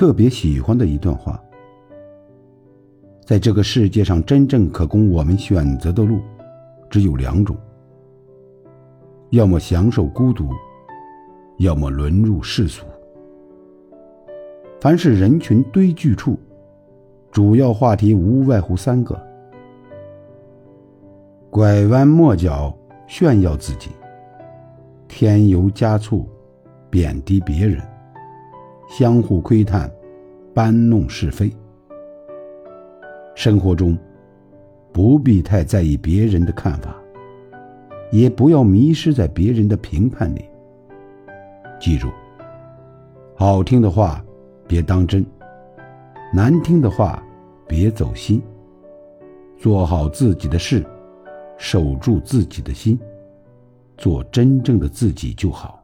特别喜欢的一段话：在这个世界上，真正可供我们选择的路，只有两种：要么享受孤独，要么沦入世俗。凡是人群堆聚处，主要话题无外乎三个：拐弯抹角炫耀自己，添油加醋贬低别人。相互窥探，搬弄是非。生活中，不必太在意别人的看法，也不要迷失在别人的评判里。记住，好听的话别当真，难听的话别走心。做好自己的事，守住自己的心，做真正的自己就好。